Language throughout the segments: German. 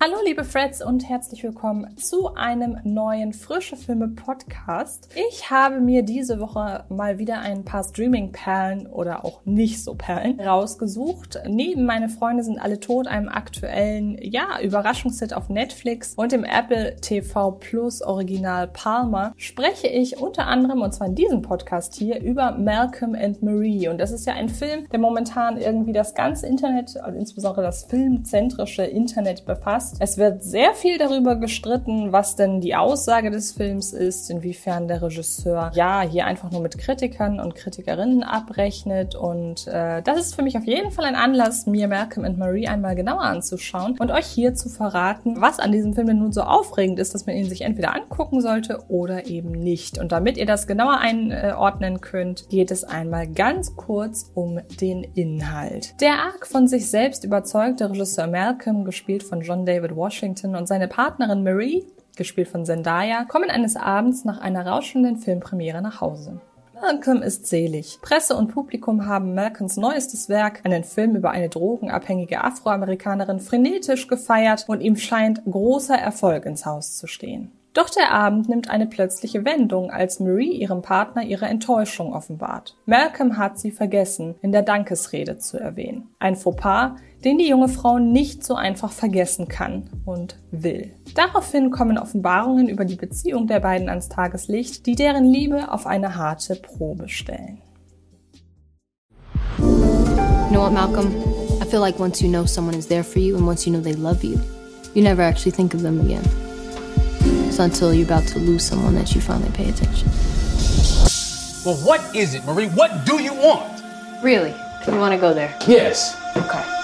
Hallo liebe Freds und herzlich willkommen zu einem neuen Frische Filme Podcast. Ich habe mir diese Woche mal wieder ein paar Streaming-Perlen oder auch nicht so Perlen rausgesucht. Neben meine Freunde sind alle tot, einem aktuellen, ja, Überraschungshit auf Netflix und dem Apple TV Plus Original Palmer spreche ich unter anderem, und zwar in diesem Podcast hier, über Malcolm and Marie. Und das ist ja ein Film, der momentan irgendwie das ganze Internet, also insbesondere das filmzentrische Internet befasst hast. Es wird sehr viel darüber gestritten, was denn die Aussage des Films ist, inwiefern der Regisseur ja hier einfach nur mit Kritikern und Kritikerinnen abrechnet. Und äh, das ist für mich auf jeden Fall ein Anlass, mir Malcolm and Marie einmal genauer anzuschauen und euch hier zu verraten, was an diesem Film denn nun so aufregend ist, dass man ihn sich entweder angucken sollte oder eben nicht. Und damit ihr das genauer einordnen könnt, geht es einmal ganz kurz um den Inhalt. Der arg von sich selbst überzeugte Regisseur Malcolm, gespielt von John David David Washington und seine Partnerin Marie, gespielt von Zendaya, kommen eines Abends nach einer rauschenden Filmpremiere nach Hause. Malcolm ist selig. Presse und Publikum haben Malcolms neuestes Werk, einen Film über eine drogenabhängige Afroamerikanerin, frenetisch gefeiert und ihm scheint großer Erfolg ins Haus zu stehen. Doch der Abend nimmt eine plötzliche Wendung, als Marie ihrem Partner ihre Enttäuschung offenbart. Malcolm hat sie vergessen, in der Dankesrede zu erwähnen. Ein Fauxpas, den die junge Frau nicht so einfach vergessen kann und will. Daraufhin kommen Offenbarungen über die Beziehung der beiden ans Tageslicht, die deren Liebe auf eine harte Probe stellen. You know what, Malcolm? I feel like once you know someone is there for you and once you know they love you, you never actually think of them again. It's until you're about to lose someone that you finally pay attention. Well, what is it, Marie? What do you want? Really? You want to go there? Yes. Okay.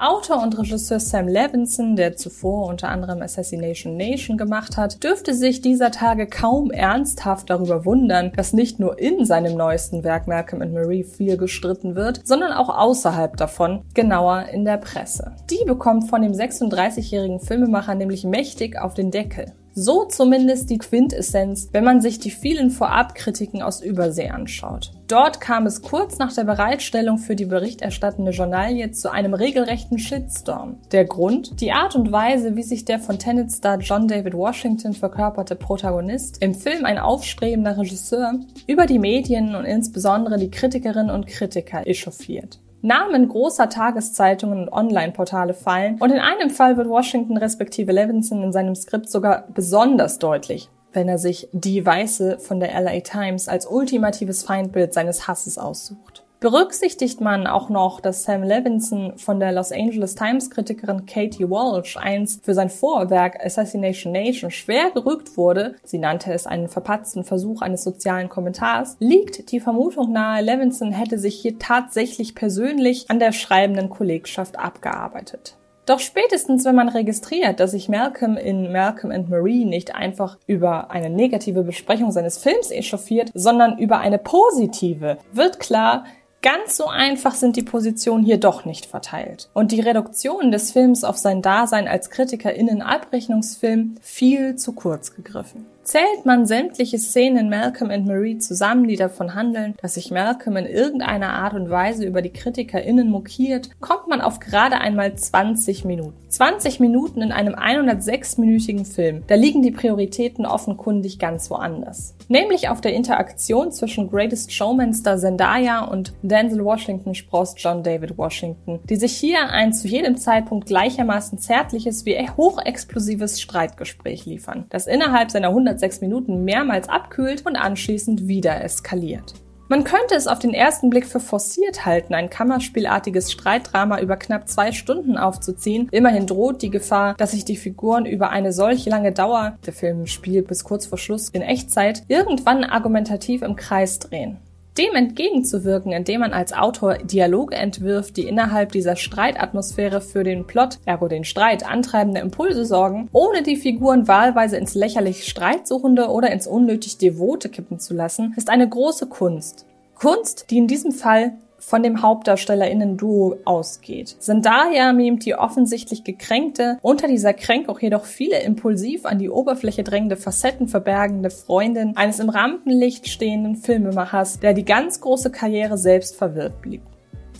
Autor und Regisseur Sam Levinson, der zuvor unter anderem Assassination Nation gemacht hat, dürfte sich dieser Tage kaum ernsthaft darüber wundern, dass nicht nur in seinem neuesten Werk Malcolm and Marie viel gestritten wird, sondern auch außerhalb davon, genauer in der Presse. Die bekommt von dem 36-jährigen Filmemacher nämlich mächtig auf den Deckel. So zumindest die Quintessenz, wenn man sich die vielen Vorabkritiken aus Übersee anschaut. Dort kam es kurz nach der Bereitstellung für die berichterstattende Journalie zu einem regelrechten Shitstorm. Der Grund? Die Art und Weise, wie sich der von Tenet-Star John David Washington verkörperte Protagonist, im Film ein aufstrebender Regisseur, über die Medien und insbesondere die Kritikerinnen und Kritiker echauffiert. Namen großer Tageszeitungen und Online-Portale fallen und in einem Fall wird Washington respektive Levinson in seinem Skript sogar besonders deutlich, wenn er sich die Weiße von der LA Times als ultimatives Feindbild seines Hasses aussucht. Berücksichtigt man auch noch, dass Sam Levinson von der Los Angeles Times-Kritikerin Katie Walsh einst für sein Vorwerk Assassination Nation schwer gerügt wurde, sie nannte es einen verpatzten Versuch eines sozialen Kommentars, liegt die Vermutung nahe, Levinson hätte sich hier tatsächlich persönlich an der schreibenden Kollegschaft abgearbeitet. Doch spätestens, wenn man registriert, dass sich Malcolm in Malcolm and Marie nicht einfach über eine negative Besprechung seines Films echauffiert, sondern über eine positive, wird klar, Ganz so einfach sind die Positionen hier doch nicht verteilt. Und die Reduktion des Films auf sein Dasein als KritikerInnen-Abrechnungsfilm viel zu kurz gegriffen. Zählt man sämtliche Szenen in Malcolm and Marie zusammen, die davon handeln, dass sich Malcolm in irgendeiner Art und Weise über die KritikerInnen mokiert, kommt man auf gerade einmal 20 Minuten. 20 Minuten in einem 106-minütigen Film. Da liegen die Prioritäten offenkundig ganz woanders. Nämlich auf der Interaktion zwischen Greatest Showman Star Zendaya und Denzel Washington Spross John David Washington, die sich hier ein zu jedem Zeitpunkt gleichermaßen zärtliches wie hochexplosives Streitgespräch liefern, das innerhalb seiner 100 sechs Minuten mehrmals abkühlt und anschließend wieder eskaliert. Man könnte es auf den ersten Blick für forciert halten, ein kammerspielartiges Streitdrama über knapp zwei Stunden aufzuziehen. Immerhin droht die Gefahr, dass sich die Figuren über eine solch lange Dauer, der Film spielt bis kurz vor Schluss in Echtzeit, irgendwann argumentativ im Kreis drehen dem entgegenzuwirken, indem man als Autor Dialoge entwirft, die innerhalb dieser Streitatmosphäre für den Plot, ergo den Streit, antreibende Impulse sorgen, ohne die Figuren wahlweise ins lächerlich Streitsuchende oder ins unnötig Devote kippen zu lassen, ist eine große Kunst. Kunst, die in diesem Fall von dem HauptdarstellerInnen-Duo ausgeht. Zendaya mimt die offensichtlich gekränkte, unter dieser Kränkung jedoch viele impulsiv an die Oberfläche drängende Facetten verbergende Freundin eines im Rampenlicht stehenden Filmemachers, der die ganz große Karriere selbst verwirrt blieb.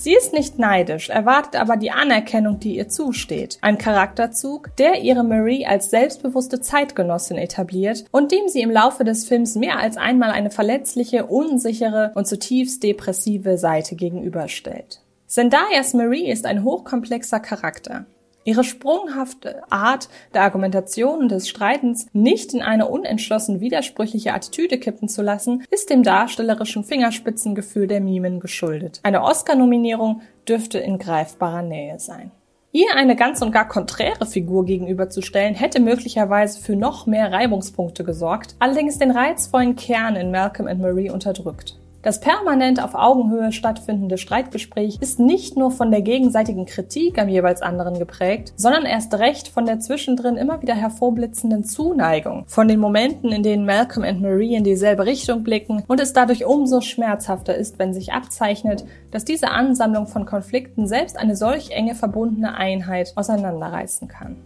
Sie ist nicht neidisch, erwartet aber die Anerkennung, die ihr zusteht. Ein Charakterzug, der ihre Marie als selbstbewusste Zeitgenossin etabliert und dem sie im Laufe des Films mehr als einmal eine verletzliche, unsichere und zutiefst depressive Seite gegenüberstellt. Zendayas Marie ist ein hochkomplexer Charakter. Ihre sprunghafte Art der Argumentation und des Streitens nicht in eine unentschlossen widersprüchliche Attitüde kippen zu lassen, ist dem darstellerischen Fingerspitzengefühl der Mimen geschuldet. Eine Oscar-Nominierung dürfte in greifbarer Nähe sein. Ihr eine ganz und gar konträre Figur gegenüberzustellen, hätte möglicherweise für noch mehr Reibungspunkte gesorgt, allerdings den reizvollen Kern in Malcolm and Marie unterdrückt. Das permanent auf Augenhöhe stattfindende Streitgespräch ist nicht nur von der gegenseitigen Kritik am jeweils anderen geprägt, sondern erst recht von der zwischendrin immer wieder hervorblitzenden Zuneigung, von den Momenten, in denen Malcolm und Marie in dieselbe Richtung blicken und es dadurch umso schmerzhafter ist, wenn sich abzeichnet, dass diese Ansammlung von Konflikten selbst eine solch enge verbundene Einheit auseinanderreißen kann.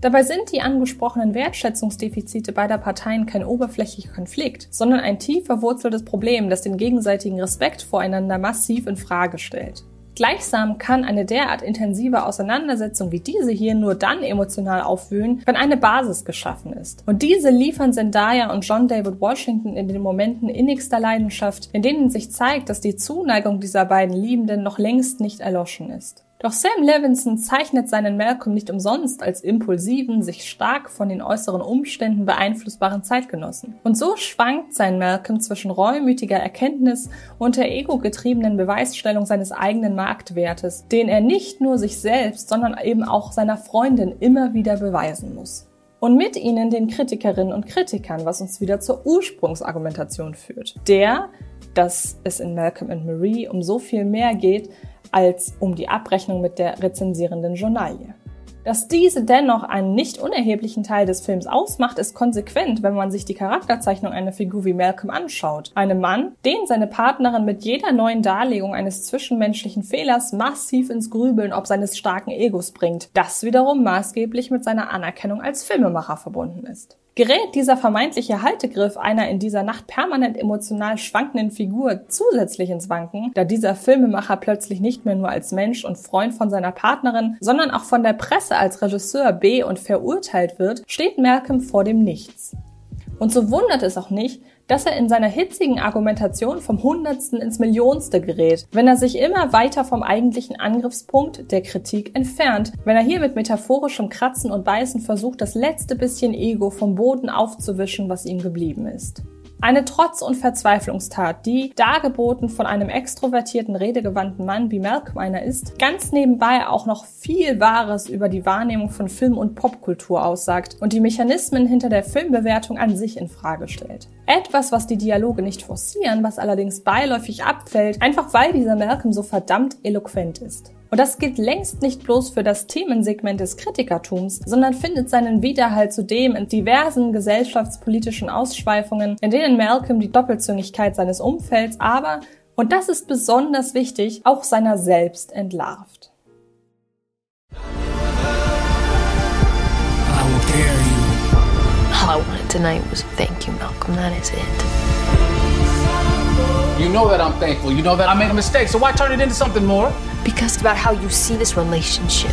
Dabei sind die angesprochenen Wertschätzungsdefizite beider Parteien kein oberflächlicher Konflikt, sondern ein tief verwurzeltes Problem, das den gegenseitigen Respekt voreinander massiv in Frage stellt. Gleichsam kann eine derart intensive Auseinandersetzung wie diese hier nur dann emotional aufwühlen, wenn eine Basis geschaffen ist. Und diese liefern Zendaya und John David Washington in den Momenten innigster Leidenschaft, in denen sich zeigt, dass die Zuneigung dieser beiden Liebenden noch längst nicht erloschen ist. Doch Sam Levinson zeichnet seinen Malcolm nicht umsonst als impulsiven, sich stark von den äußeren Umständen beeinflussbaren Zeitgenossen. Und so schwankt sein Malcolm zwischen reumütiger Erkenntnis und der ego-getriebenen Beweisstellung seines eigenen Marktwertes, den er nicht nur sich selbst, sondern eben auch seiner Freundin immer wieder beweisen muss und mit ihnen den Kritikerinnen und Kritikern, was uns wieder zur Ursprungsargumentation führt. Der, dass es in Malcolm and Marie um so viel mehr geht, als um die Abrechnung mit der rezensierenden Journalie. Dass diese dennoch einen nicht unerheblichen Teil des Films ausmacht, ist konsequent, wenn man sich die Charakterzeichnung einer Figur wie Malcolm anschaut. Einem Mann, den seine Partnerin mit jeder neuen Darlegung eines zwischenmenschlichen Fehlers massiv ins Grübeln ob seines starken Egos bringt, das wiederum maßgeblich mit seiner Anerkennung als Filmemacher verbunden ist. Gerät dieser vermeintliche Haltegriff einer in dieser Nacht permanent emotional schwankenden Figur zusätzlich ins Wanken, da dieser Filmemacher plötzlich nicht mehr nur als Mensch und Freund von seiner Partnerin, sondern auch von der Presse als Regisseur B und verurteilt wird, steht Malcolm vor dem Nichts. Und so wundert es auch nicht, dass er in seiner hitzigen Argumentation vom Hundertsten ins Millionste gerät, wenn er sich immer weiter vom eigentlichen Angriffspunkt der Kritik entfernt, wenn er hier mit metaphorischem Kratzen und Beißen versucht, das letzte bisschen Ego vom Boden aufzuwischen, was ihm geblieben ist. Eine Trotz- und Verzweiflungstat, die, dargeboten von einem extrovertierten, redegewandten Mann wie Malcolm einer ist, ganz nebenbei auch noch viel Wahres über die Wahrnehmung von Film- und Popkultur aussagt und die Mechanismen hinter der Filmbewertung an sich in Frage stellt. Etwas, was die Dialoge nicht forcieren, was allerdings beiläufig abfällt, einfach weil dieser Malcolm so verdammt eloquent ist. Und das gilt längst nicht bloß für das Themensegment des Kritikertums, sondern findet seinen Widerhalt zudem in diversen gesellschaftspolitischen Ausschweifungen, in denen Malcolm die Doppelzüngigkeit seines Umfelds, aber, und das ist besonders wichtig, auch seiner selbst entlarvt. All I wanted tonight was thank you, Malcolm. That is it. You know that I'm thankful. You know that I made a mistake, so why turn it into something more? Because about how you see this relationship.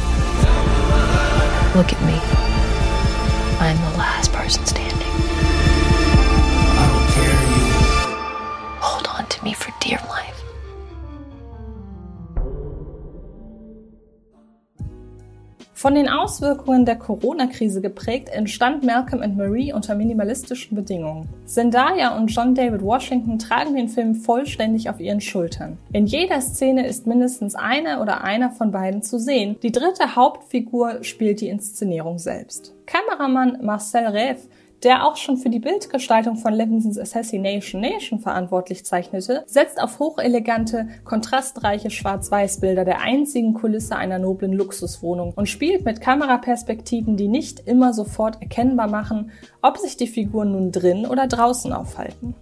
Von den Auswirkungen der Corona-Krise geprägt, entstand Malcolm and Marie unter minimalistischen Bedingungen. Zendaya und John David Washington tragen den Film vollständig auf ihren Schultern. In jeder Szene ist mindestens einer oder einer von beiden zu sehen. Die dritte Hauptfigur spielt die Inszenierung selbst. Kameramann Marcel Reff der auch schon für die Bildgestaltung von Levinsons Assassination Nation verantwortlich zeichnete, setzt auf hochelegante, kontrastreiche Schwarz-Weiß-Bilder der einzigen Kulisse einer noblen Luxuswohnung und spielt mit Kameraperspektiven, die nicht immer sofort erkennbar machen, ob sich die Figuren nun drin oder draußen aufhalten.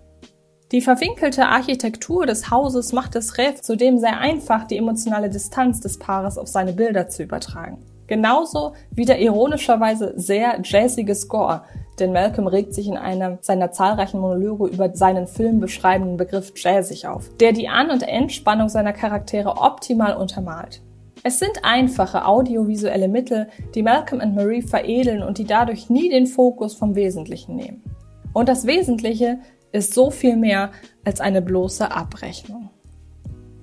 Die verwinkelte Architektur des Hauses macht es Rev zudem sehr einfach, die emotionale Distanz des Paares auf seine Bilder zu übertragen. Genauso wie der ironischerweise sehr jazzige Score, denn Malcolm regt sich in einem seiner zahlreichen Monologe über seinen Film beschreibenden Begriff jazzig auf, der die An- und Entspannung seiner Charaktere optimal untermalt. Es sind einfache audiovisuelle Mittel, die Malcolm und Marie veredeln und die dadurch nie den Fokus vom Wesentlichen nehmen. Und das Wesentliche ist so viel mehr als eine bloße Abrechnung.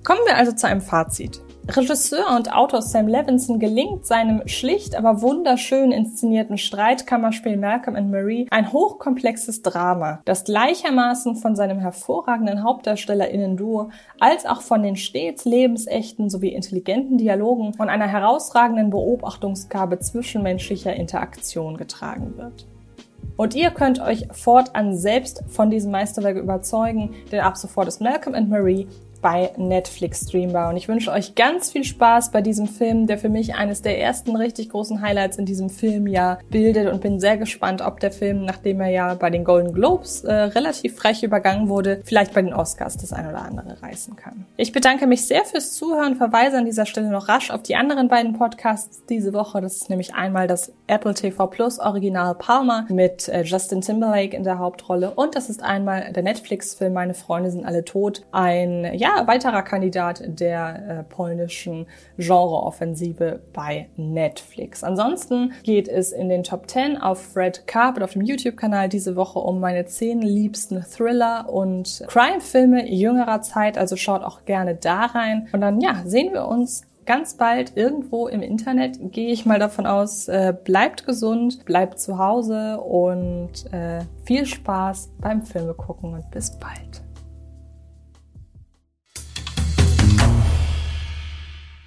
Kommen wir also zu einem Fazit. Regisseur und Autor Sam Levinson gelingt seinem schlicht, aber wunderschön inszenierten Streitkammerspiel Malcolm and Marie ein hochkomplexes Drama, das gleichermaßen von seinem hervorragenden HauptdarstellerInnen-Duo als auch von den stets lebensechten sowie intelligenten Dialogen und einer herausragenden Beobachtungsgabe zwischenmenschlicher Interaktion getragen wird. Und ihr könnt euch fortan selbst von diesem Meisterwerk überzeugen, denn ab sofort ist Malcolm and Marie bei Netflix streambar. Und ich wünsche euch ganz viel Spaß bei diesem Film, der für mich eines der ersten richtig großen Highlights in diesem Filmjahr bildet und bin sehr gespannt, ob der Film, nachdem er ja bei den Golden Globes äh, relativ frech übergangen wurde, vielleicht bei den Oscars das ein oder andere reißen kann. Ich bedanke mich sehr fürs Zuhören, verweise an dieser Stelle noch rasch auf die anderen beiden Podcasts diese Woche. Das ist nämlich einmal das Apple TV Plus Original Palmer mit äh, Justin Timberlake in der Hauptrolle und das ist einmal der Netflix-Film Meine Freunde sind alle tot. Ein, ja, weiterer Kandidat der äh, polnischen Genreoffensive bei Netflix. Ansonsten geht es in den Top 10 auf Fred Carpet auf dem YouTube-Kanal diese Woche um meine zehn liebsten Thriller und Crime-Filme jüngerer Zeit. Also schaut auch gerne da rein. Und dann, ja, sehen wir uns ganz bald irgendwo im Internet, gehe ich mal davon aus. Äh, bleibt gesund, bleibt zu Hause und äh, viel Spaß beim Filme gucken und bis bald.